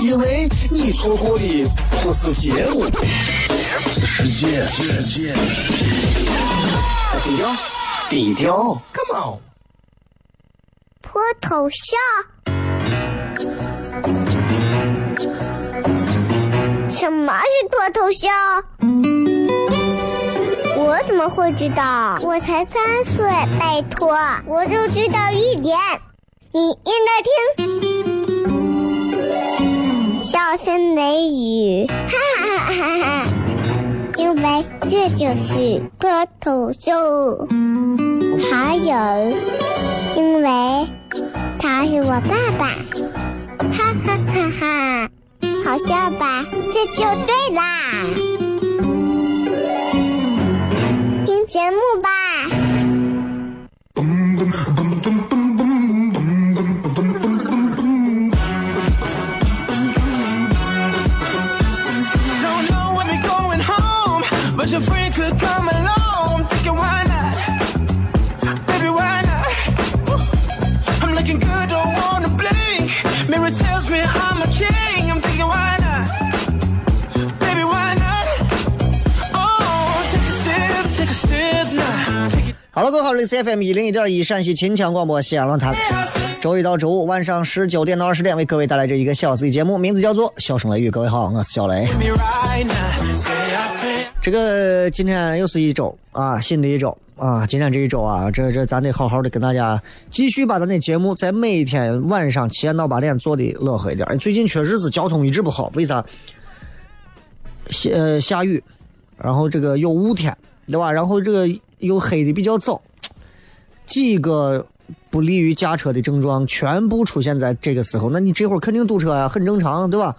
因为你错过的不是节目，是时间。低调，低调，Come on，脱头像？什么是脱头像？我怎么会知道？我才三岁，拜托，我就知道一点。你应该听，笑声雷雨，哈哈哈哈！因为这就是脱头秀。还有，因为他是我爸爸，哈哈哈哈！好笑吧？这就对啦。听节目吧。里是 FM 一零一点一陕西秦腔广播西安论坛，周一到周五晚上十九点到二十点为各位带来这一个小时的节目，名字叫做《笑声雷雨》。各位好，我是小雷。这个今天又是一周啊，新的一周啊，今天这一周啊，这这咱得好好的跟大家继续把咱的节目在每天晚上七点到八点做的乐呵一点。最近确实是交通一直不好，为啥？下呃下雨，然后这个有雾天，对吧？然后这个。又黑的比较早，几个不利于驾车的症状全部出现在这个时候，那你这会儿肯定堵车呀，很正常，对吧？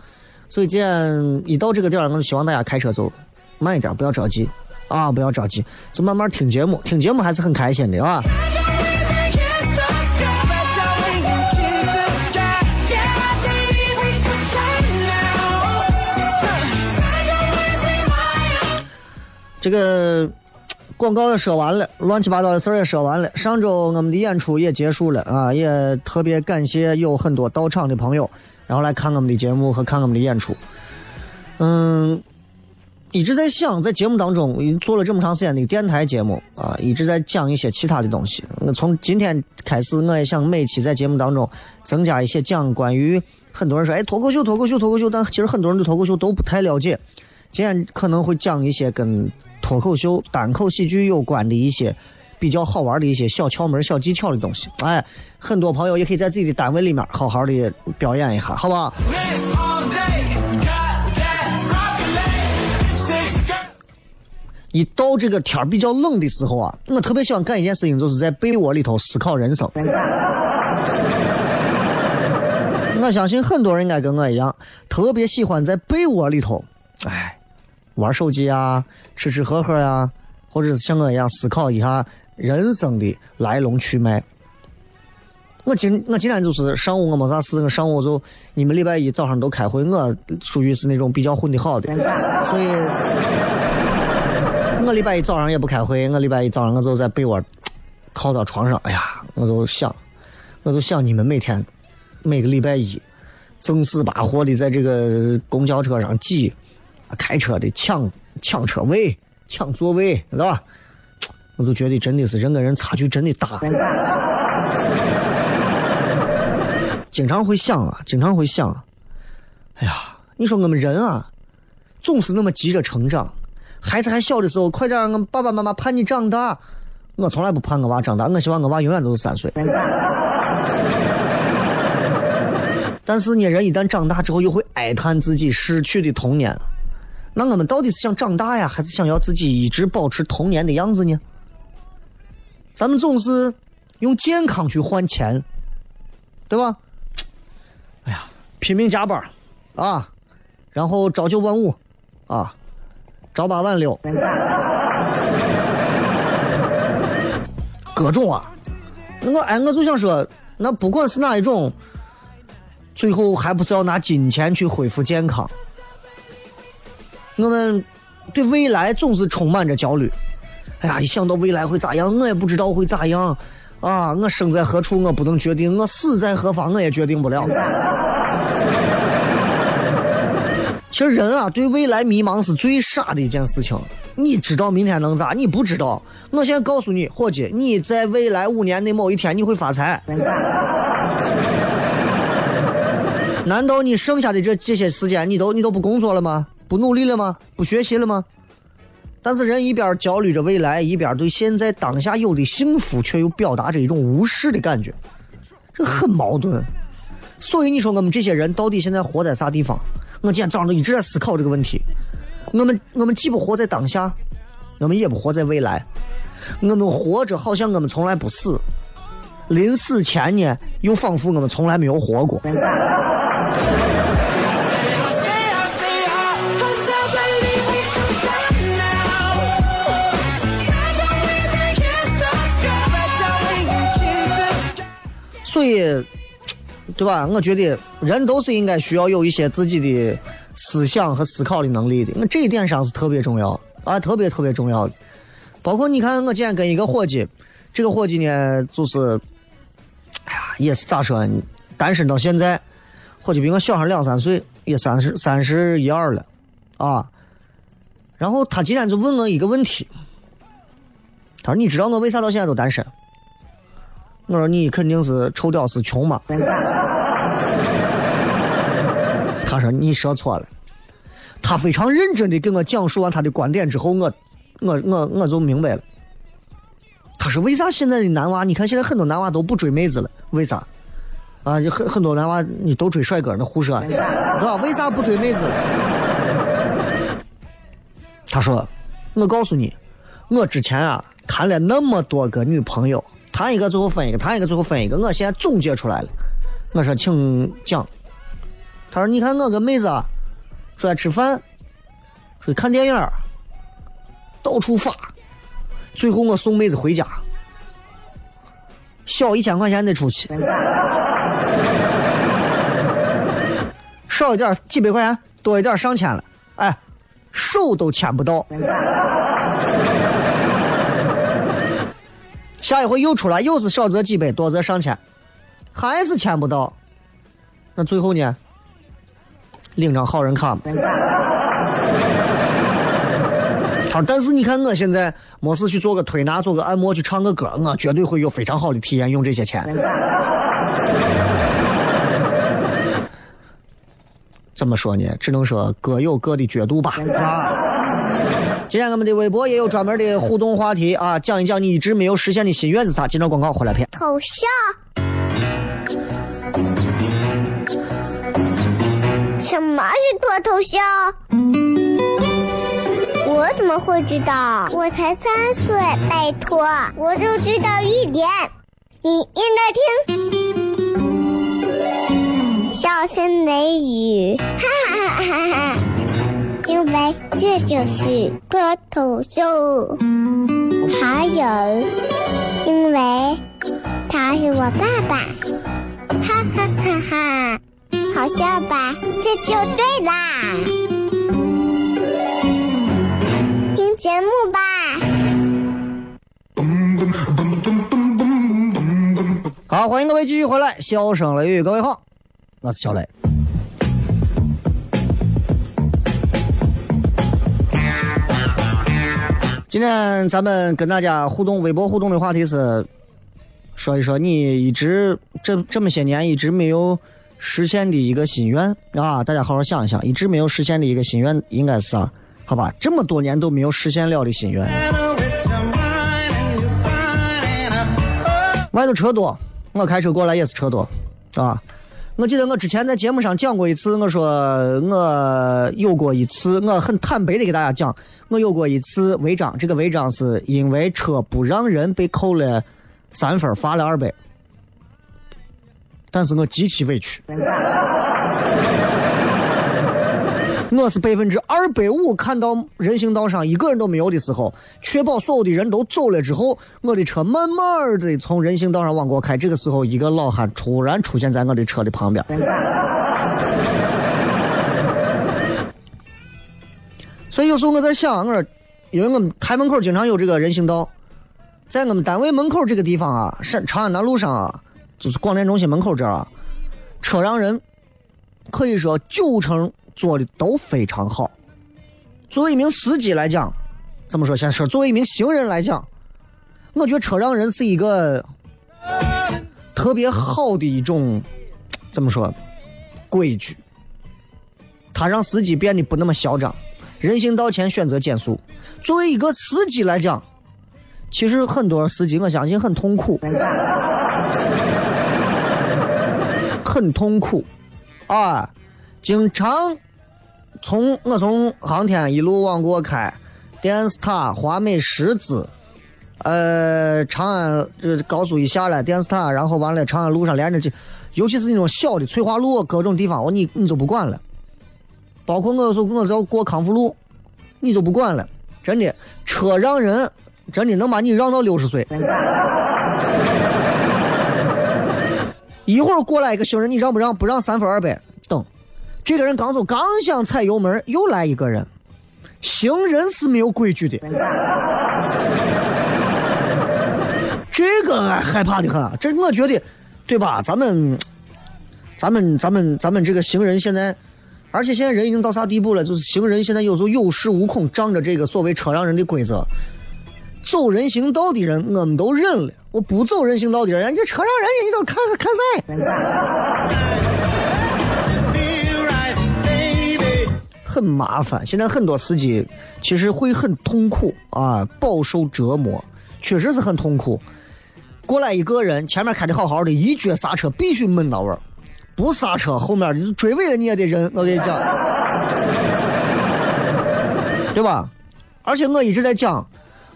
所以既然一到这个点儿，我就希望大家开车走慢一点，不要着急啊，不要着急，就慢慢听节目，听节目还是很开心的啊。这个。广告也说完了，乱七八糟的事儿也说完了。上周我们的演出也结束了啊，也特别感谢有很多到场的朋友，然后来看我们的节目和看我们的演出。嗯，一直在想，在节目当中做了这么长时间的电台节目啊，一直在讲一些其他的东西。我从今天开始，我也想每期在节目当中增加一些讲关于很多人说哎脱口秀脱口秀脱口秀，但其实很多人对脱口秀都不太了解。今天可能会讲一些跟。脱口秀、单口喜剧有关的一些比较好玩的一些小窍门、小技巧的东西，哎，很多朋友也可以在自己的单位里面好好的表演一下，好不好？一到这个天儿比较冷的时候啊，我特别喜欢干一件事情，就是在被窝里头思考人生。我相信很多人应该跟我一样，特别喜欢在被窝里头，哎。玩手机啊，吃吃喝喝呀，或者是像我一样思考一下人生的来龙去脉。我今我今天就是上午我没啥事，我上午就你们礼拜一早上都开会，我属于是那种比较混的好的，所以，我礼拜一早上也不开会，我礼拜一早上我就在被窝靠到床上，哎呀，我就想，我就想你们每天每个礼拜一正四八活的在这个公交车上挤。开车的抢抢车位、抢座位，知道吧？我就觉得真的是人跟人差距真的大。经常会想啊，经常会想，哎呀，你说我们人啊，总是那么急着成长。孩子还小的时候，快点，我爸爸妈妈盼你长大。我从来不盼我娃长大，我希望我娃永远都是三岁。但是呢，人一旦长大之后，又会哀叹自己失去的童年。那我们到底是想长大呀，还是想要自己一直保持童年的样子呢？咱们总是用健康去换钱，对吧？哎呀，拼命加班啊，然后朝九晚五啊，朝八晚六，各种啊。那我哎，我就想说，那不管是哪一种，最后还不是要拿金钱去恢复健康？我们对未来总是充满着焦虑。哎呀，一想到未来会咋样，我也不知道会咋样。啊，我生在何处我不能决定，我死在何方我也决定不了。其实人啊，对未来迷茫是最傻的一件事情。你知道明天能咋？你不知道。我现在告诉你，伙计，你在未来五年内某一天你会发财。难道你剩下的这这些时间你都你都不工作了吗？不努力了吗？不学习了吗？但是人一边焦虑着未来，一边对现在当下有的幸福却又表达着一种无视的感觉，这很矛盾。所以你说我们这些人到底现在活在啥地方？我今天早上都一直在思考这个问题。我们我们既不活在当下，我们也不活在未来，我们活着好像我们从来不死，临死前呢，又仿佛我们从来没有活过。所以，对吧？我觉得人都是应该需要有一些自己的思想和思考的能力的。那这一点上是特别重要啊，特别特别重要的。包括你看，我今天跟一个伙计，这个伙计呢，就是，哎呀，也是咋说？单身到现在，伙计比我小上两三岁，也三十三十一二了，啊。然后他今天就问我一个问题，他说：“你知道我为啥到现在都单身？”我说你肯定是臭屌丝穷嘛。他说你说错了。他非常认真的给我讲述完他的观点之后，我我我我就明白了。他说为啥现在的男娃？你看现在很多男娃都不追妹子了，为啥？啊，就很很多男娃你都追帅哥，那胡说，对吧？为啥不追妹子？他说，我告诉你，我之前啊谈了那么多个女朋友。谈一个最后分一个，谈一个最后分一个。我现在总结出来了。我说，请讲。他说：“你看我跟妹子啊，出来吃饭，出去看电影，到处发。最后我送妹子回家，小一千块钱得出去，少一点几百块钱，多一点上千了。哎，手都牵不到。”下一回又出来，又是少则几百，多则上千，还是签不到。那最后呢？领张好人卡。他说：“但是你看我现在没事去做个推拿，做个按摩，去唱个歌，我绝对会有非常好的体验，用这些钱。”怎么说呢？只能说各有各的角度吧。今天我们的微博也有专门的互动话题啊，讲一讲你一直没有实现的心愿是啥？接着广告回来片。偷笑？什么是脱头秀？我怎么会知道？我才三岁，拜托，我就知道一点。你应该听，笑声雷雨，哈哈哈哈哈。因为这就是脱头秀，还有，因为他是我爸爸，哈哈哈哈，好笑吧？这就对啦，听节目吧。好，欢迎各位继续回来，笑声雷雨，各位好，我是小雷。今天咱们跟大家互动微博互动的话题是，说一说你一直这这么些年一直没有实现的一个心愿啊！大家好好想一想，一直没有实现的一个心愿应该是啥？好吧，这么多年都没有实现了的心愿。外头车多，我开车过来也是车多，啊。我记得我之前在节目上讲过一次，我说我有过一次，我很坦白的给大家讲，我有过一次违章，这个违章是因为车不让人被扣了三分，罚了二百，但是我极其委屈。我是百分之二百五看到人行道上一个人都没有的时候，确保所有的人都走了之后，我的车慢慢的从人行道上往过开。这个时候，一个老汉突然出现在我的车的旁边。所以有时候我在想，我说，因为我们台门口经常有这个人行道，在我们单位门口这个地方啊，山长安南路上啊，就是广电中心门口这儿啊，车让人可以说九成。做的都非常好。作为一名司机来讲，怎么说？先说作为一名行人来讲，我觉得车让人是一个特别好的一种怎么说规矩。他让司机变得不那么嚣张。人行道前选择减速。作为一个司机来讲，其实很多司机我相信很痛苦，很痛苦啊，经常。从我从航天一路往过开，电视塔、华美十字，呃，长安这高速一下来，电视塔，然后完了，长安路上连着这，尤其是那种小的翠华路各种地方，我你你就不管了。包括我有时候我只要过康复路，你就不管了。真的，车让人真的能把你让到六十岁。一会儿过来一个行人，你让不让？不让三分二百。这个人刚走，刚想踩油门，又来一个人。行人是没有规矩的，这个害怕的很。这我觉得，对吧？咱们，咱们，咱们，咱们这个行人现在，而且现在人已经到啥地步了？就是行人现在有时候有恃无恐，仗着这个所谓车让人的规则，走人行道的人我们都忍了，我不走人行道的人，你这车让人，你都看看赛。很麻烦，现在很多司机其实会很痛苦啊，饱受折磨，确实是很痛苦。过来一个人，前面开的好好的，一脚刹车必须闷到位儿，不刹车后面追尾了你也得忍。我跟你讲，对吧？而且我一直在讲，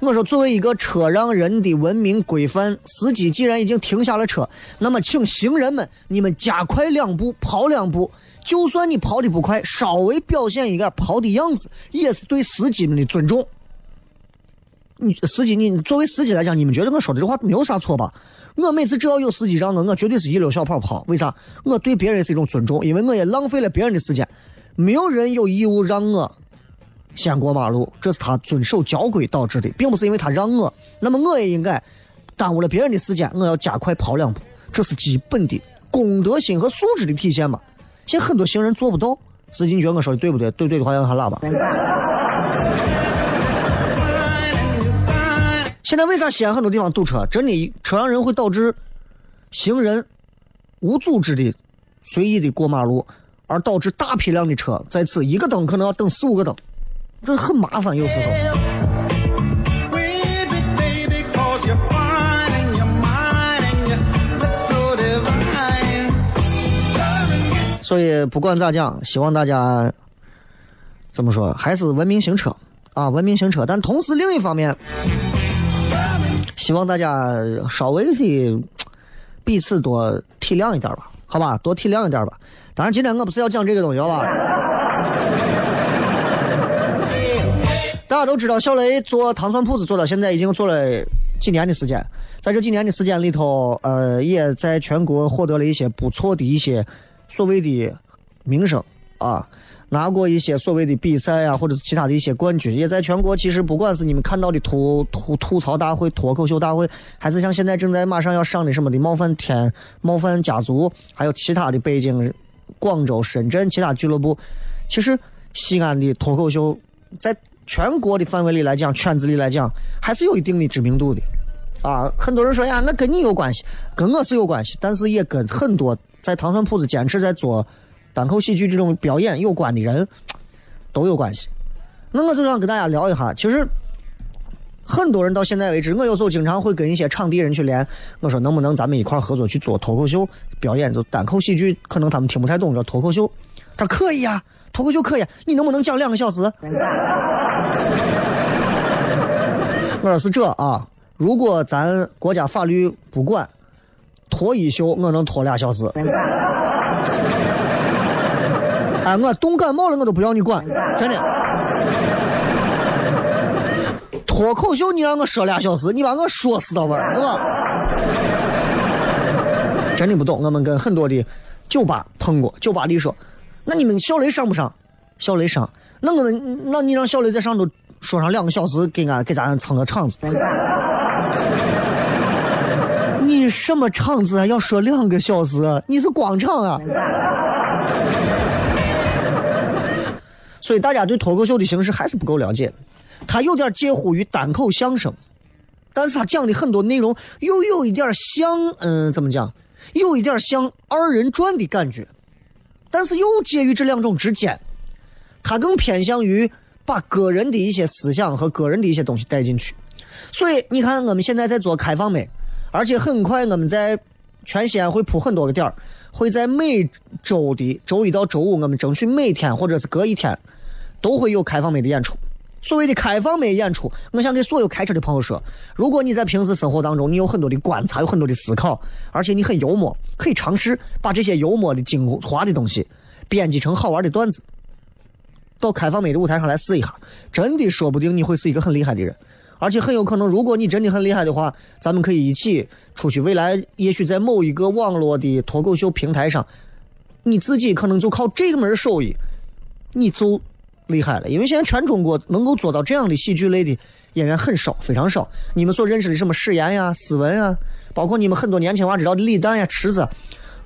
我说作为一个车让人的文明规范，司机既然已经停下了车，那么请行人们你们加快两步，跑两步。就算你跑的不快，稍微表现一点跑的样子，也是对司机们的尊重。你司机，你作为司机来讲，你们觉得我说的这话没有啥错吧？我每次只要有司机让我，我绝对是一溜小跑跑。为啥？我对别人是一种尊重，因为我也浪费了别人的时间。没有人有义务让我先过马路，这是他遵守交规导致的，并不是因为他让我。那么我也应该耽误了别人的时间，我要加快跑两步，这是基本的公德心和素质的体现嘛。现在很多行人做不到，司机，你觉得我说的对不对？对对的话要喊喇叭。现在为啥西安很多地方堵车？真的，车让人会导致行人无组织的随意的过马路，而导致大批量的车在此一个灯可能要等四五个灯，这很麻烦，有时候。所以不管咋讲，希望大家怎么说，还是文明行车啊，文明行车。但同时另一方面，希望大家稍微的彼此多体谅一点吧，好吧，多体谅一点吧。当然，今天我不是要讲这个东西，好吧？大家都知道，小雷做糖蒜铺子做到现在已经做了几年的时间，在这几年的时间里头，呃，也在全国获得了一些不错的一些。所谓的名声啊，拿过一些所谓的比赛啊，或者是其他的一些冠军，也在全国。其实不管是你们看到的吐吐吐槽大会、脱口秀大会，还是像现在正在马上要上的什么的冒犯天、冒犯家族，还有其他的北京、广州、深圳其他俱乐部，其实西安的脱口秀在全国的范围里来讲，圈子里来讲，还是有一定的知名度的。啊，很多人说呀，那跟你有关系，跟我是有关系，但是也跟很多。在糖蒜铺子坚持在做单口喜剧这种表演有关的人 都有关系。那我就想跟大家聊一下，其实很多人到现在为止，我有时候经常会跟一些场地人去连，我说能不能咱们一块合作去做脱口秀表演，就单口喜剧，可能他们听不太懂，叫脱口秀。他说可以啊，脱口秀可以，你能不能讲两个小时？我说是这啊，如果咱国家法律不管。脱衣秀我能脱俩小时，哎，我冻感冒了，我都不要你管，真的。脱口秀你让我说俩小时，你把我说死到玩，对吧？真的不懂，我们跟很多的酒吧碰过，酒吧里说，那你们小雷上不上？小雷上，那我们，那你让小雷在上头说上两个小时，给俺给咱撑个场子。你什么场子啊？要说两个小时？你是广场啊？所以大家对脱口秀的形式还是不够了解，他有点介乎于单口相声，但是他讲的很多内容又有一点像，嗯，怎么讲？有一点像二人转的感觉，但是又介于这两种之间，他更偏向于把个人的一些思想和个人的一些东西带进去。所以你看，我们现在在做开放麦，而且很快我们在全西安会铺很多个点儿，会在每周的周一到周五，我们争取每天或者是隔一天。都会有开放麦的演出。所谓的开放麦演出，我想给所有开车的朋友说：如果你在平时生活当中，你有很多的观察，有很多的思考，而且你很幽默，可以尝试把这些幽默的精华的东西编辑成好玩的段子，到开放麦的舞台上来试一下，真的说不定你会是一个很厉害的人。而且很有可能，如果你真的很厉害的话，咱们可以一起出去，未来也许在某一个网络的脱口秀平台上，你自己可能就靠这个门手艺，你就。厉害了，因为现在全中国能够做到这样的喜剧类的演员很少，非常少。你们所认识的什么史岩呀、斯文啊，包括你们很多年轻娃知道的李诞呀、池子，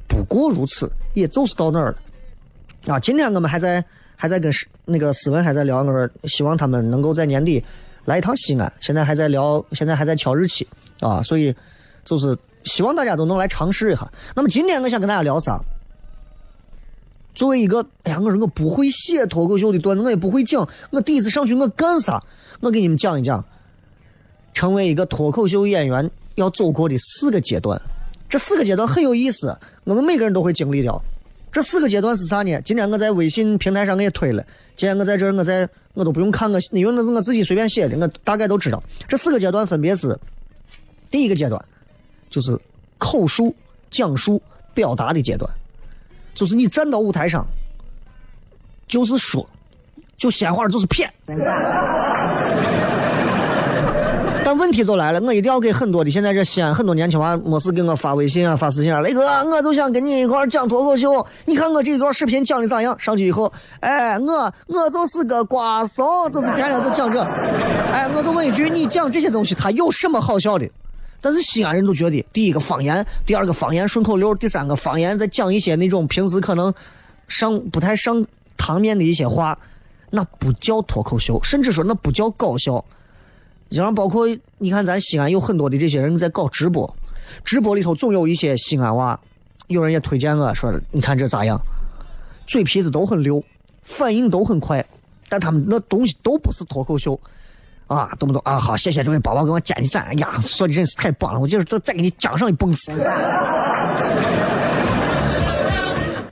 不过如此，也就是到那儿了。啊，今天我们还在还在跟那个斯文还在聊，我说希望他们能够在年底来一趟西安。现在还在聊，现在还在敲日期啊，所以就是希望大家都能来尝试一下。那么今天我想跟大家聊啥？作为一个，哎呀，我说我不会写脱口秀的段子，我也不会讲。我第一次上去，我干啥？我给你们讲一讲，成为一个脱口秀演员要走过的四个阶段。这四个阶段很有意思，我们每个人都会经历掉。这四个阶段是啥呢？今天我在微信平台上我也推了。今天我在这儿，我在我都不用看我，因为那是我自己随便写的，我大概都知道。这四个阶段分别是：第一个阶段就是口述、讲述、表达的阶段。就是你站到舞台上，就是说，就鲜花就是骗。但问题就来了，我一定要给很多的现在这西安很多年轻娃没事给我发微信啊发私信啊，雷哥，我就想跟你一块讲脱口秀，你看我这一段视频讲的咋样？上去以后，哎，我我就是个瓜怂，就是天天就讲这，哎，我就问一句，你讲这些东西，他有什么好笑的？但是西安人都觉得，第一个方言，第二个方言顺口溜，第三个方言再讲一些那种平时可能上不太上堂面的一些话，那不叫脱口秀，甚至说那不叫搞笑。然后包括你看，咱西安有很多的这些人在搞直播，直播里头总有一些西安娃，有人也推荐我说，你看这咋样？嘴皮子都很溜，反应都很快，但他们那东西都不是脱口秀。啊，懂不懂啊？好，谢谢这位宝宝给我点的赞。哎呀，说的真是太棒了！我就是再再给你讲上一蹦子。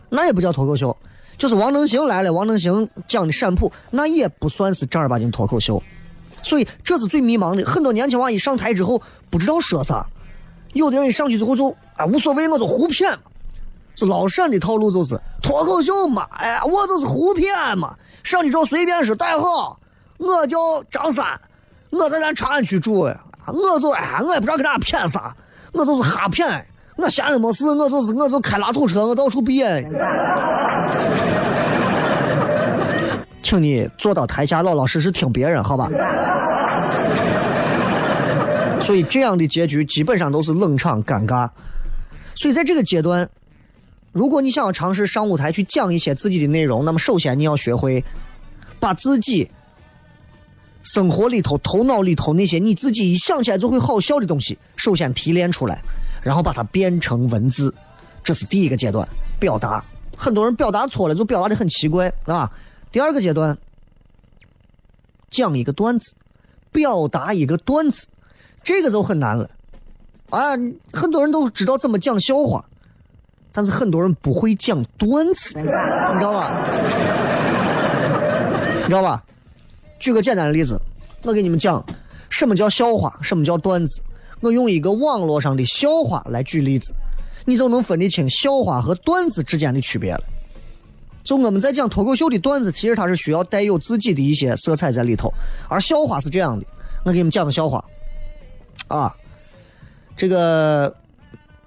那也不叫脱口秀，就是王能行来了，王能行讲的陕普，那也不算是正儿八经脱口秀。所以这是最迷茫的。很多年轻娃一上台之后不知道说啥，有的人一上去之后就啊无所谓，我就胡骗。就老陕的套路就是脱口秀嘛，哎，我就是胡骗嘛，上去之后随便说，大家好。我叫张三，我在咱长安区住哎，我就哎，我也不知道给大家骗啥，我就是瞎骗。我闲着没事，我就是我就开拉土车，我到处编。请你坐到台下，老老实实听别人，好吧？所以这样的结局基本上都是冷场尴尬。所以在这个阶段，如果你想要尝试上舞台去讲一些自己的内容，那么首先你要学会把自己。生活里头、头脑里头那些你自己一想起来就会好笑的东西，首先提炼出来，然后把它变成文字，这是第一个阶段表达。很多人表达错了，就表达的很奇怪，啊。第二个阶段，讲一个段子，表达一个段子，这个就很难了。啊，很多人都知道怎么讲笑话，但是很多人不会讲段子，你知道吧？你知道吧？举个简单的例子，我给你们讲什么叫笑话，什么叫段子。我用一个网络上的笑话来举例子，你就能分得清笑话和段子之间的区别了。就我们在讲脱口秀的段子，其实它是需要带有自己的一些色彩在里头。而笑话是这样的，我给你们讲个笑话。啊，这个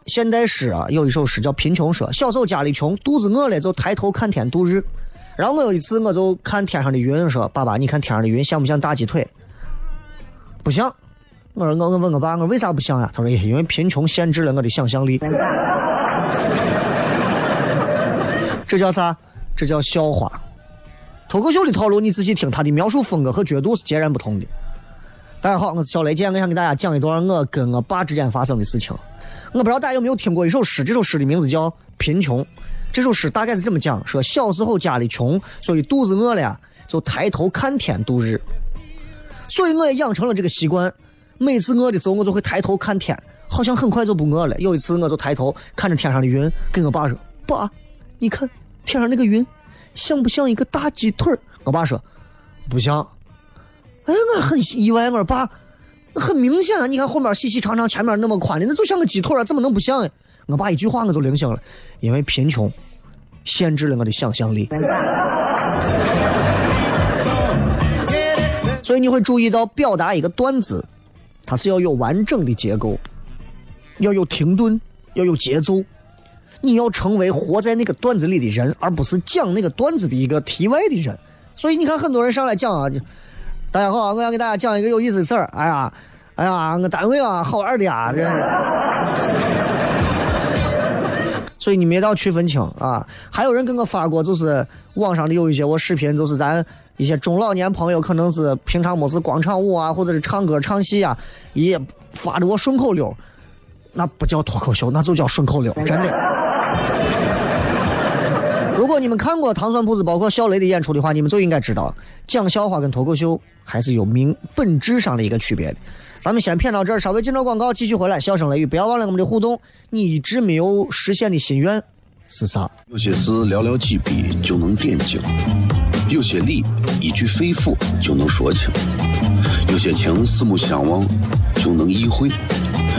现代诗啊，有一首诗叫《贫穷说》。小时候家里穷，肚子饿了就抬头看天度日。然后我有一次，我就看天上的云，说：“爸爸，你看天上的云像不像大鸡腿？”不像。我说我我问我爸，我为啥不像呀？他说：“因为贫穷限制了我的想象力。”这叫啥？这叫笑话。脱口秀的套路，你仔细听，他的描述风格和角度是截然不同的。大家好，我是小雷，今天我想给大家讲一段我跟我爸之间发生的事情。我不知道大家有没有听过一首诗，这首诗的名字叫《贫穷》。这首诗大概是这么讲：说小时候家里穷，所以肚子饿了，就抬头看天度日。所以我也养成了这个习惯。每次饿的时候，我就会抬头看天，好像很快就不饿了。有一次，我就抬头看着天上的云，跟我爸说：“爸，你看天上那个云，像不像一个大鸡腿？”我爸说：“不像。”哎，我很意外，我爸，很明显啊！你看后面细细长长，前面那么宽的，那就像个鸡腿啊，怎么能不像？我爸一句话我就灵醒了，因为贫穷限制了我的想象力。所以你会注意到，表达一个段子。它是要有完整的结构，要有停顿，要有节奏。你要成为活在那个段子里的人，而不是讲那个段子的一个题外的人。所以你看，很多人上来讲啊，大家好，我要给大家讲一个有意思的事儿。哎呀，哎呀，我单位啊，好玩的啊。这。所以你们也要区分清啊。还有人给我发过，就是网上的有一些我视频，就是咱。一些中老年朋友可能是平常没事广场舞啊，或者是唱歌唱戏啊，也发着我顺口溜，那不叫脱口秀，那就叫顺口溜，真的。如果你们看过糖蒜铺子包括小雷的演出的话，你们就应该知道，讲笑话跟脱口秀还是有明本质上的一个区别的。咱们先骗到这儿，稍微进到广告，继续回来。笑声雷雨，不要忘了我们的互动。你一直没有实现的心愿是啥？有些事寥寥几笔就能点睛。有些理一句肺腑就能说清，有些情四目相望就能意会，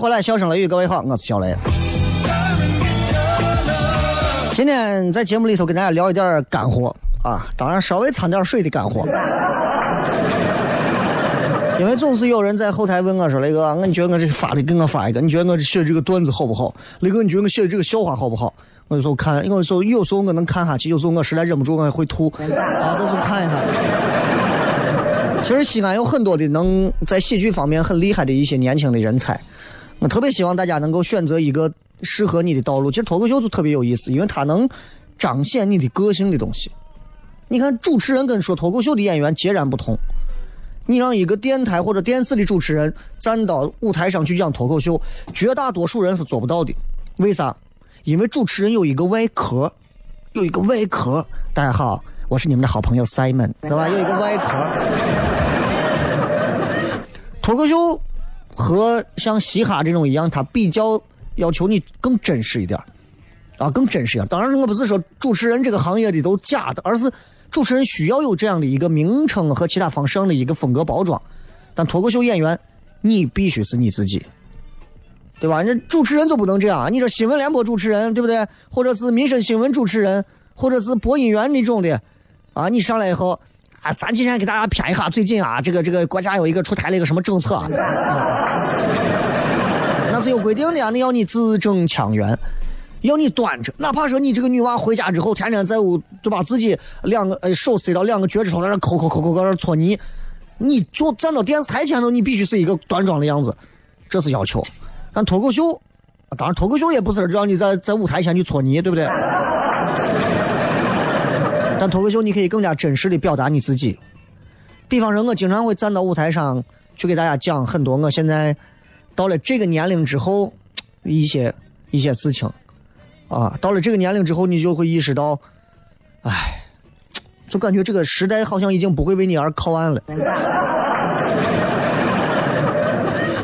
迎回来，笑声雷雨，各位好，我是小雷。今天在节目里头跟大家聊一点干货啊，当然稍微掺点水的干货。因为总是有人在后台问我说：“雷哥，你觉得我这发的给我发一个？你觉得我写的这个段子好不好？雷哥，你觉得我写的这个笑话好不好？”我就说看，有时候有时候我能看下去，有时候我实在忍不住我也会吐啊，到时候看一下。其实西安有很多的能在喜剧方面很厉害的一些年轻的人才，我特别希望大家能够选择一个适合你的道路。其实脱口秀就特别有意思，因为它能彰显你的个性的东西。你看主持人跟说脱口秀的演员截然不同。你让一个电台或者电视的主持人站到舞台上去讲脱口秀，绝大多数人是做不到的。为啥？因为主持人有一个外壳，有一个外壳。大家好，我是你们的好朋友 Simon，对吧？有一个外壳。脱口秀和像嘻哈这种一样，它比较要求你更真实一点啊，更真实一点。当然，我不是说主持人这个行业的都假的，而是主持人需要有这样的一个名称和其他方式上的一个风格包装。但脱口秀演员，你必须是你自己。对吧？那主持人就不能这样。你说新闻联播主持人，对不对？或者是民生新闻主持人，或者是播音员那种的，啊，你上来以后，啊，咱今天给大家谝一下最近啊，这个这个国家有一个出台了一个什么政策，啊、那是有规定的啊，那要你字正腔圆，要你端着，哪怕说你这个女娃回家之后，天天在屋，就把？自己两个呃手塞到两个脚趾头在那抠抠抠抠，搁那搓泥，你坐站到电视台前头，你必须是一个端庄的样子，这是要求。但脱口秀，当然脱口秀也不是让你在在舞台前去搓泥，对不对？但脱口秀你可以更加真实的表达你自己。比方说，我经常会站到舞台上去给大家讲很多我现在到了这个年龄之后一些一些事情啊。到了这个年龄之后，你就会意识到，哎，就感觉这个时代好像已经不会为你而靠岸了。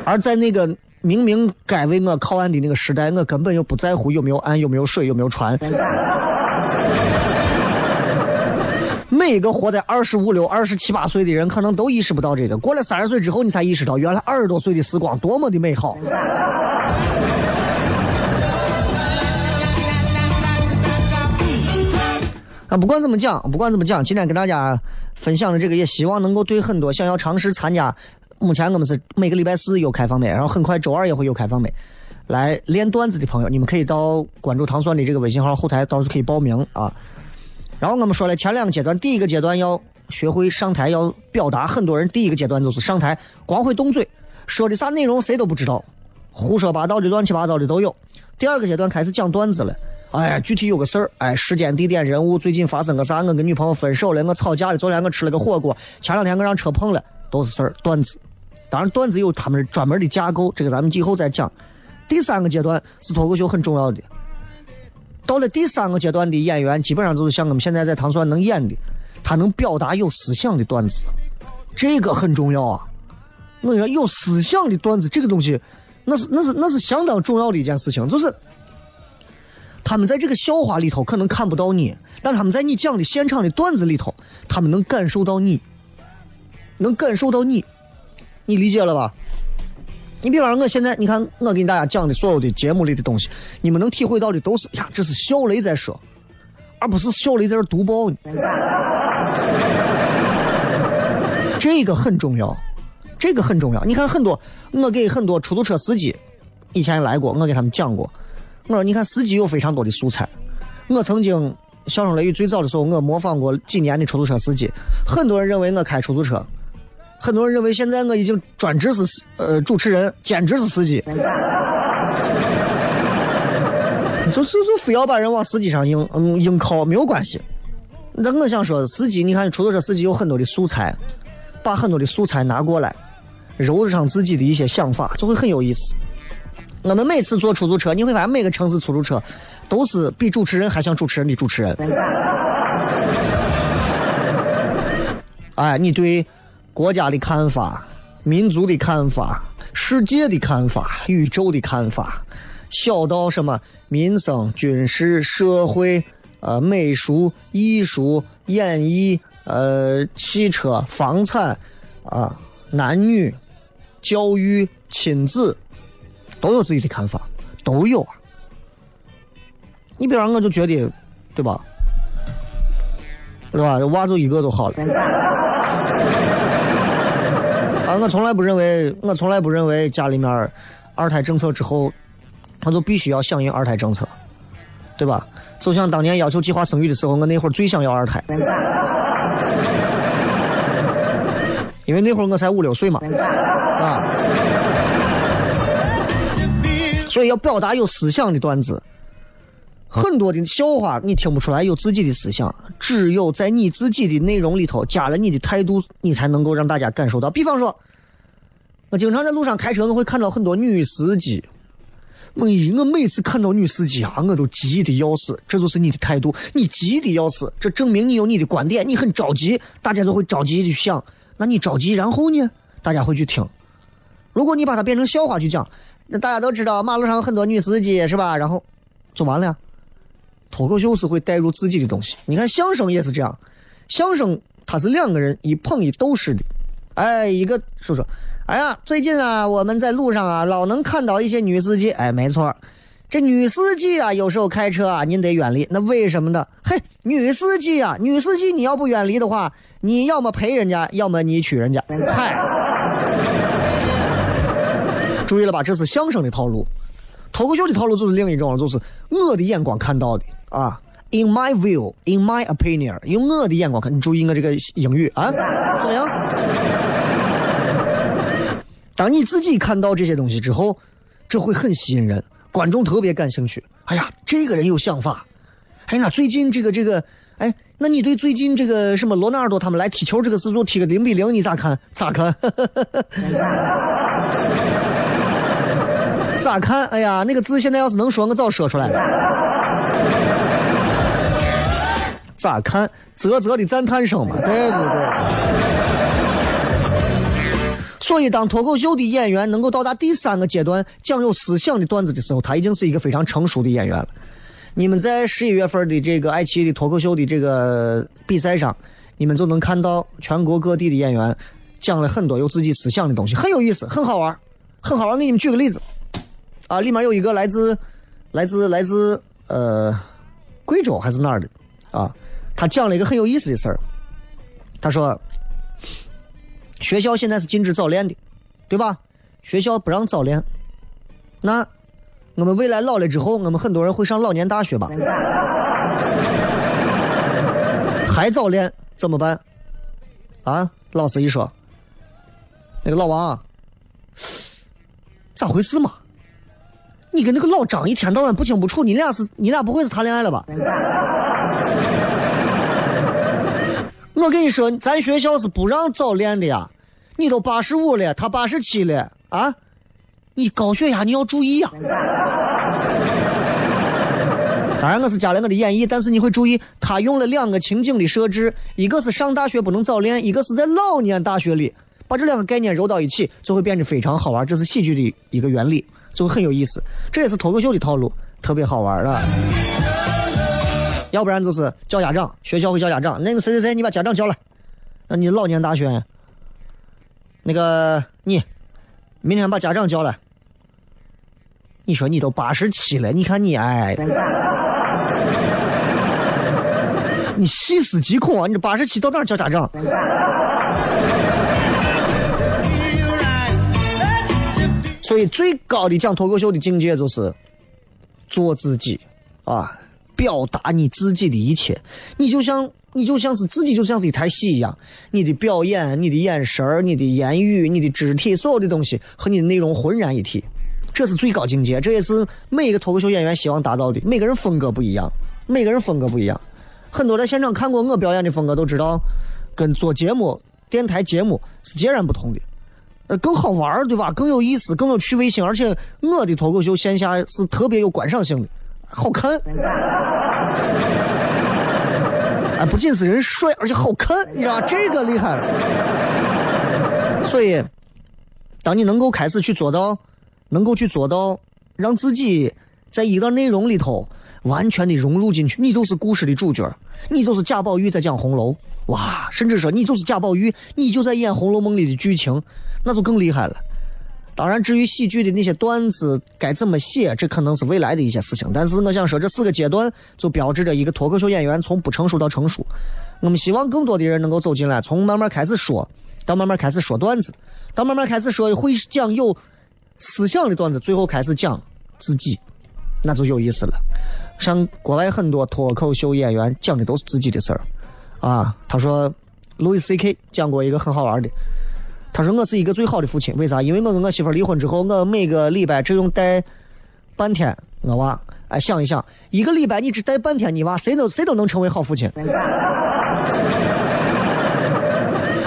而在那个。明明该为我靠岸的那个时代，我根本又不在乎有没有岸、有没有水、有没有船。每一个活在二十五六、二十七八岁的人，可能都意识不到这个。过了三十岁之后，你才意识到，原来二十多岁的时光多么的美好。啊，不管怎么讲，不管怎么讲，今天跟大家分享的这个，也希望能够对很多想要尝试参加。目前我们是每个礼拜四有开放麦，然后很快周二也会有开放麦。来练段子的朋友，你们可以到关注糖蒜的这个微信号后台，到时候可以报名啊。然后我们说了前两个阶段，第一个阶段要学会上台要表达，很多人第一个阶段就是上台光会动嘴，说的啥内容谁都不知道，胡说八道的、乱七八糟的都有。第二个阶段开始讲段子了，哎，具体有个事儿，哎，时间、地点、人物，最近发生个啥？我跟女朋友分手了，我吵架了，昨天我吃了个火锅，前两天我让车碰了，都是事儿，段子。当然，段子有他们专门的架构，这个咱们以后再讲。第三个阶段是脱口秀很重要的。到了第三个阶段的演员，基本上就是像我们现在在唐蒜能演的，他能表达有思想的段子，这个很重要啊。我跟你说有思想的段子，这个东西，那是那是那是相当重要的一件事情。就是他们在这个笑话里头可能看不到你，但他们在你讲的现场的段子里头，他们能感受到你，能感受到你。你理解了吧？你比方说，我现在你看，我给大家讲的所有的节目里的东西，你们能体会到的都是呀，这是小雷在说，而不是小雷在这读报。这个很重要，这个很重要。你看，很多我给很多出租车司机以前来过，我给他们讲过。我说，你看，司机有非常多的素材。我曾经笑声雷雨最早的时候，我模仿过几年的出租车司机，很多人认为我开出租车。很多人认为现在我已经专职是呃主持人，兼职是司机，就就就非要把人往司机上硬嗯硬靠，没有关系。那我想说，司机，你看出租车司机有很多的素材，把很多的素材拿过来，揉上自己的一些想法，就会很有意思。我们每次坐出租车，你会发现每个城市出租车都是比主持人还像主持人的主持人。哎，你对。国家的看法、民族的看法、世界的看法、宇宙的看法，小到什么民生、军事、社会、呃美术、艺术、演艺、呃汽车、房产，啊男女、教育、亲子，都有自己的看法，都有啊。你比方我就觉得，对吧？对吧？娃就一个就好了。我从来不认为，我从来不认为家里面二胎政策之后，我就必须要响应二胎政策，对吧？就像当年要求计划生育的时候，我那会儿最想要二胎，因为那会儿我才五六岁嘛，啊，所以要表达有思想的段子，很多的笑话你听不出来有自己的思想，只有在你自己的内容里头加了你的态度，你才能够让大家感受到。比方说，我经常在路上开车，我会看到很多女司机。我一我每次看到女司机啊，我都急得要死。这就是你的态度，你急得要死，这证明你有你的观点，你很着急，大家就会着急的去想。那你着急，然后呢，大家会去听。如果你把它变成笑话去讲，那大家都知道马路上有很多女司机是吧？然后就完了。脱口秀是会带入自己的东西，你看相声也是这样，相声它是两个人一捧一逗式的，哎，一个说说。哎呀，最近啊，我们在路上啊，老能看到一些女司机。哎，没错，这女司机啊，有时候开车啊，您得远离。那为什么呢？嘿，女司机啊，女司机，你要不远离的话，你要么陪人家，要么你娶人家。嗨，注意了吧？这是相声的套路，脱口秀的套路就是另一种，就是我的眼光看到的啊。In my view, in my opinion，用我的眼光看，你注意我这个英语啊，怎么样？当你自己看到这些东西之后，这会很吸引人，观众特别感兴趣。哎呀，这个人有想法。哎，那最近这个这个，哎，那你对最近这个什么罗纳尔多他们来踢球这个事，就踢个零比零，你咋看？咋看？咋看？哎呀，那个字现在要是能说，我早说出来了。咋看？啧啧的赞叹声嘛，对不对？所以，当脱口秀的演员能够到达第三个阶段，讲有思想的段子的时候，他已经是一个非常成熟的演员了。你们在十一月份的这个爱奇艺的脱口秀的这个比赛上，你们就能看到全国各地的演员讲了很多有自己思想的东西，很有意思，很好玩，很好玩。给你们举个例子，啊，里面有一个来自来自来自呃贵州还是哪儿的啊，他讲了一个很有意思的事儿，他说。学校现在是禁止早恋的，对吧？学校不让早恋，那我们未来老了之后，我们很多人会上老年大学吧？还早恋怎么办？啊，老师一说，那个老王，咋回事嘛？你跟那个老张一天到晚不清不楚，你俩是你俩不会是谈恋爱了吧？我跟你说，咱学校是不让早恋的呀。你都八十五了，他八十七了啊！你高血压你要注意呀。当然我是加了我的演绎，但是你会注意，他用了两个情景的设置，一个是上大学不能早恋，一个是在老年大学里，把这两个概念揉到一起，就会变得非常好玩。这是喜剧的一个原理，就很有意思。这也是脱口秀的套路，特别好玩了。要不然就是叫家长，学校会叫家长。那个谁谁谁，你把家长叫来。那你老年大学，那个你，明天把家长叫来。你说你都八十七了，你看你哎，你细思极恐啊！你这八十七到哪叫家长？所以最高的讲脱口秀的境界就是做自己啊。表达你自己的一切，你就像你就像是自己就像是一台戏一样，你的表演、你的眼神你的言语、你的肢体，所有的东西和你的内容浑然一体，这是最高境界，这也是每一个脱口秀演员希望达到的。每个人风格不一样，每个人风格不一样。很多在现场看过我表演的风格都知道，跟做节目、电台节目是截然不同的，呃，更好玩对吧？更有意思，更有趣味性，而且我的脱口秀线下是特别有观赏性的。好看，啊，不仅是人帅，而且好看，你知道这个厉害了。所以，当你能够开始去做到，能够去做到，让自己在一个内容里头完全的融入进去，你就是故事的主角，你就是贾宝玉在讲红楼，哇，甚至说你就是贾宝玉，你就在演《红楼梦》里的剧情，那就更厉害了。当然，至于喜剧的那些段子该怎么写，这可能是未来的一些事情。但是我想说，这四个阶段就标志着一个脱口秀演员从不成熟到成熟。我们希望更多的人能够走进来，从慢慢开始说，到慢慢开始说段子，到慢慢开始说会讲有思想的段子，最后开始讲自己，那就有意思了。像国外很多脱口秀演员讲的都是自己的事儿啊。他说，路易 C K 讲过一个很好玩的。他说我是一个最好的父亲，为啥？因为我跟我媳妇离婚之后，我每个礼拜只用带半天我娃，哎，想一想，一个礼拜你只带半天你娃，谁都谁都能成为好父亲，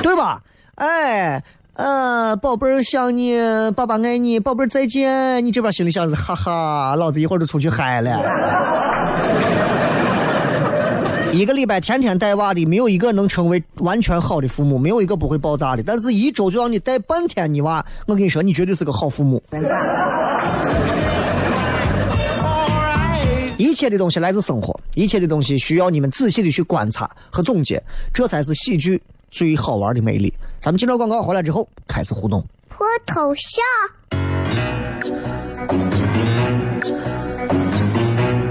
对吧？哎，呃，宝贝儿想你，爸爸爱你，宝贝儿再见。你这边心里想是，哈哈，老子一会儿就出去嗨了。一个礼拜天天带娃的，没有一个能成为完全好的父母，没有一个不会爆炸的。但是，一周就让你带半天你娃，我跟你说，你绝对是个好父母。一切的东西来自生活，一切的东西需要你们仔细的去观察和总结，这才是喜剧最好玩的魅力。咱们进到广告回来之后，开始互动。脱头像？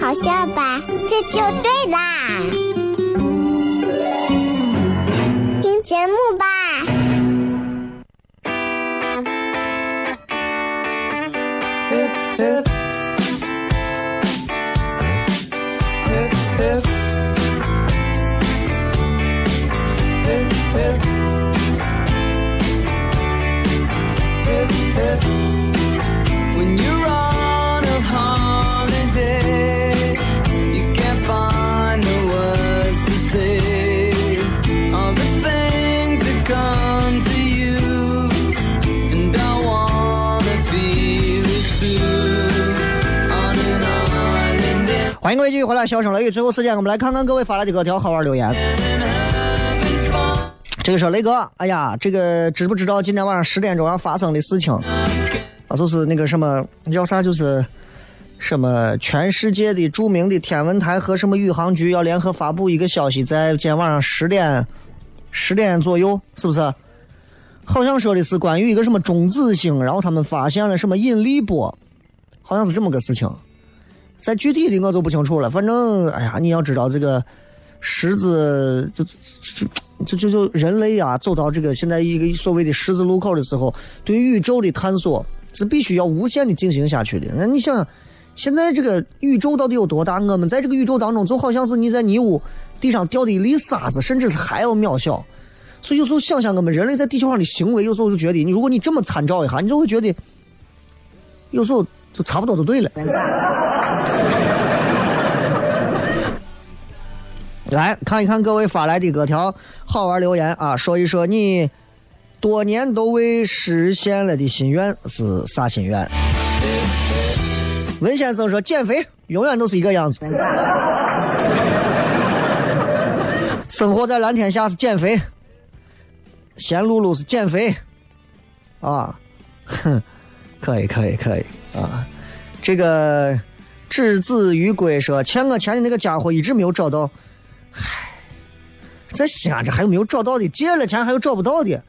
好笑吧？这就对啦。听节目吧。欢迎各位继续回来，笑声雷雨。最后时间，我们来看看各位发来的各条好玩留言。这个说雷哥，哎呀，这个知不知道今天晚上十点钟要发生的事情？啊，就是那个什么叫啥？就是什么全世界的著名的天文台和什么宇航局要联合发布一个消息，在今天晚上十点十点左右，是不是？好像说的是关于一个什么中子星，然后他们发现了什么引力波，好像是这么个事情。在具体的我就不清楚了，反正哎呀，你要知道这个十字就就就就人类啊，走到这个现在一个所谓的十字路口的时候，对宇宙的探索是必须要无限的进行下去的。那你想，现在这个宇宙到底有多大？我们在这个宇宙当中，就好像是你在泥污地上掉的一粒沙子，甚至是还要渺小。所以有时候想想我们人类在地球上的行为，有时候就觉得，你如果你这么参照一下，你就会觉得，有时候就差不多就对了。来看一看各位发来的各条好玩留言啊，说一说你多年都未实现了的心愿是啥心愿？文先生说减肥永远都是一个样子，生活在蓝天下是减肥，咸露露是减肥，啊，哼，可以可以可以啊，这个只子于归说欠我钱的那个家伙一直没有找到。唉，在西安这还有没有找到的？借了钱还有找不到的？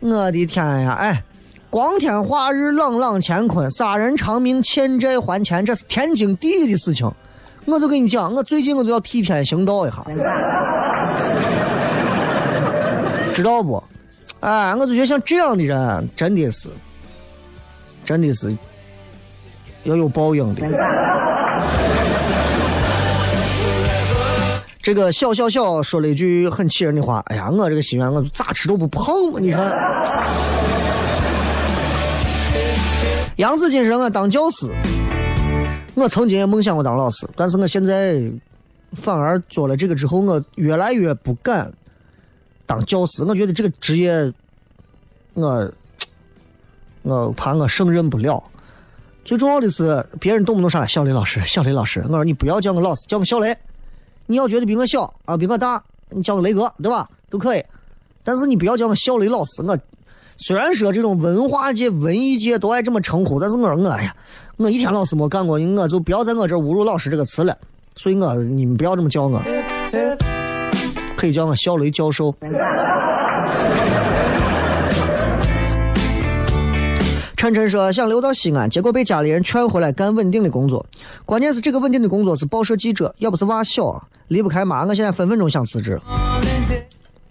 我的天呀！哎，光天化日，朗朗乾坤，杀人偿命，欠债还钱，这是天经地义的事情。我就跟你讲，我最近我就要替天行道一下，知道不？哎，我就觉得像这样的人，真的是，真的是要有报应的。这个小小小说了一句很气人的话：“哎呀，我这个心愿我咋吃都不胖，你看。”杨子金说：“我当教师，我曾经也梦想过当老师，但是我现在反而做了这个之后，我越来越不敢当教师。我觉得这个职业，我我怕我胜任不了。最重要的是，别人动不动上来小雷老师，小雷老师，我说你不要叫我老师，叫我小雷。你要觉得比我小啊，比我大，你叫我雷哥，对吧？都可以。但是你不要叫我小雷老师。我虽然说这种文化界、文艺界都爱这么称呼，但是我说我哎呀，我一天老师没干过，我就不要在我这侮辱老师这个词了。所以我你们不要这么叫我，可以叫我小雷教授。晨晨说想留到西安，结果被家里人劝回来干稳定的工作。关键是这个稳定的工作是报社记者，要不是娃小，离不开妈，我现在分分钟想辞职。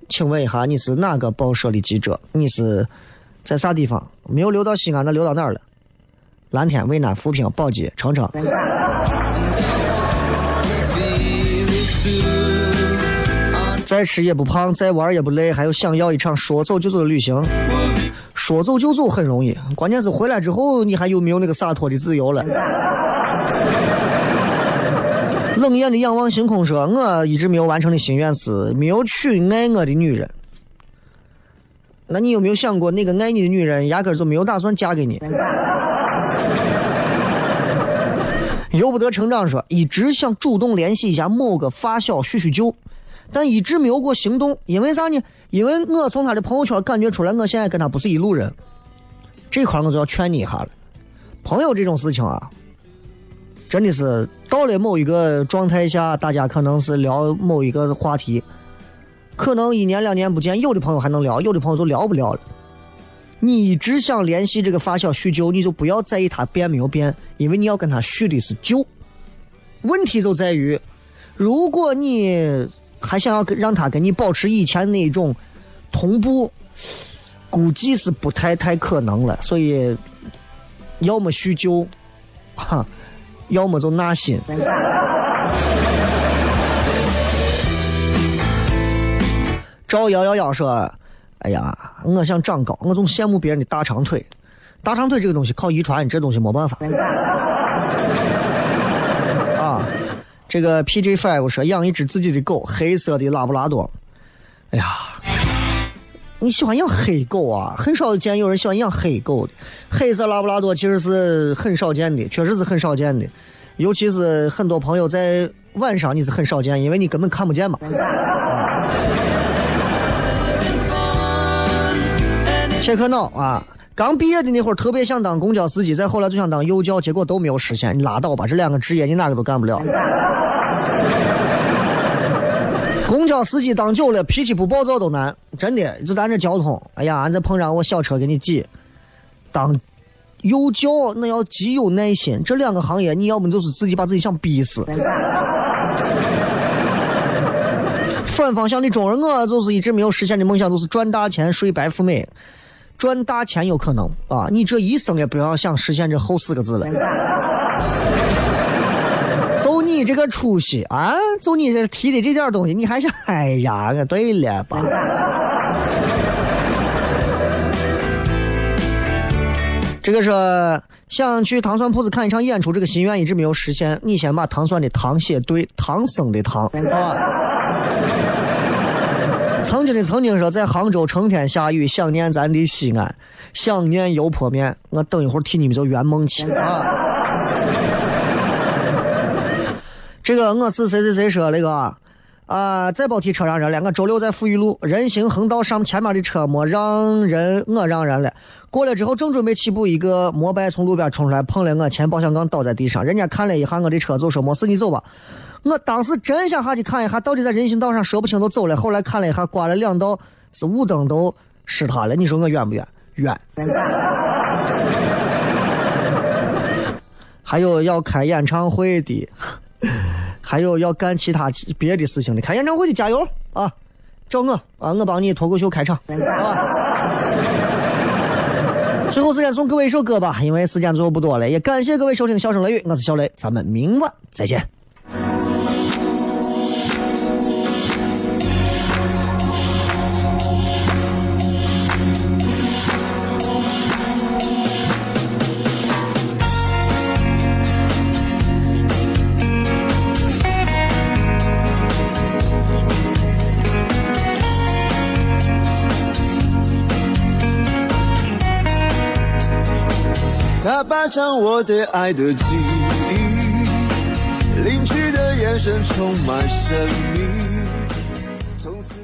请问一下，你是哪个报社的记者？你是在啥地方？没有留到西安，那留到哪儿了？蓝天、渭南、扶贫、宝鸡、澄澄。feel it too. 再吃也不胖，再玩也不累，还有想要一场说走就走的旅行。说走就走很容易，关键是回来之后你还有没有那个洒脱的自由了？冷眼的仰望星空说：“我一直没有完成的心愿是没有娶爱我的女人。那你有没有想过，那个爱你的女人压根就没有打算嫁给你？” 由不得成长说，一直想主动联系一下某个发小叙叙旧，但一直没有过行动。因为啥呢？因为我从他的朋友圈感觉出来，我现在跟他不是一路人。这块我就要劝你一下了，朋友这种事情啊，真的是到了某一个状态下，大家可能是聊某一个话题，可能一年两年不见，有的朋友还能聊，有的朋友就聊不了了。你一直想联系这个发小叙旧，你就不要在意他变没有变，因为你要跟他叙的是旧。问题就在于，如果你还想要跟让他跟你保持以前那种同步，估计是不太太可能了。所以，要么叙旧，哈，要么就纳新。赵幺幺幺说：“哎呀，我想长高，我总羡慕别人的大长腿。大长腿这个东西靠遗传，这东西没办法。”这个 PJ Five 说养一只自己的狗，黑色的拉布拉多。哎呀，你喜欢养黑狗啊？很少见有人喜欢养黑狗的。黑色拉布拉多其实是很少见的，确实是很少见的。尤其是很多朋友在晚上你是很少见，因为你根本看不见嘛。切克闹啊！刚毕业的那会儿特别想当公交司机，再后来就想当幼教，结果都没有实现。你拉倒吧，这两个职业你哪个都干不了。公交司机当久了，脾气不暴躁都难，真的。就咱这交通，哎呀，俺再碰上我小车给你挤。当幼教那要极有耐心，这两个行业你要么就是自己把自己想逼死。反方向的中人，我就是一直没有实现的梦想，就是赚大钱、睡白富美。赚大钱有可能啊，你这一生也不要想实现这后四个字了。就 你这个出息啊，就你这提的这点东西，你还想，哎呀，我对了吧？这个是想去糖蒜铺子看一场演出，这个心愿一直没有实现。你先把糖蒜的糖写对，唐僧的唐，好吧？曾经的曾经说，在杭州成天下雨，想念咱的西安，想念油泼面。我等一会儿替你们就圆梦去啊！这个我是谁谁谁说那个啊？再别提车让人了。我周六在富裕路人行横道上前面的车没让人，我让人了。过了之后，正准备起步，一个摩拜从路边冲出来，碰了我前保险杠倒在地上。人家看了一下我的车，就说没事，你走吧。我当时真想下去看一下，到底在人行道上说不清都走了。后来看了一下，刮了两道，是雾灯都湿塌了。你说我冤不冤？冤。还有要开演唱会的，还有要干其他别的事情的。开演唱会的加油啊！找我啊，我帮你脱口秀开场啊！最后时间送各位一首歌吧，因为时间最后不多了，也感谢各位收听《笑声雷雨》，我是小雷，咱们明晚再见。霸占我对爱的记忆，邻居的眼神充满神秘，从此。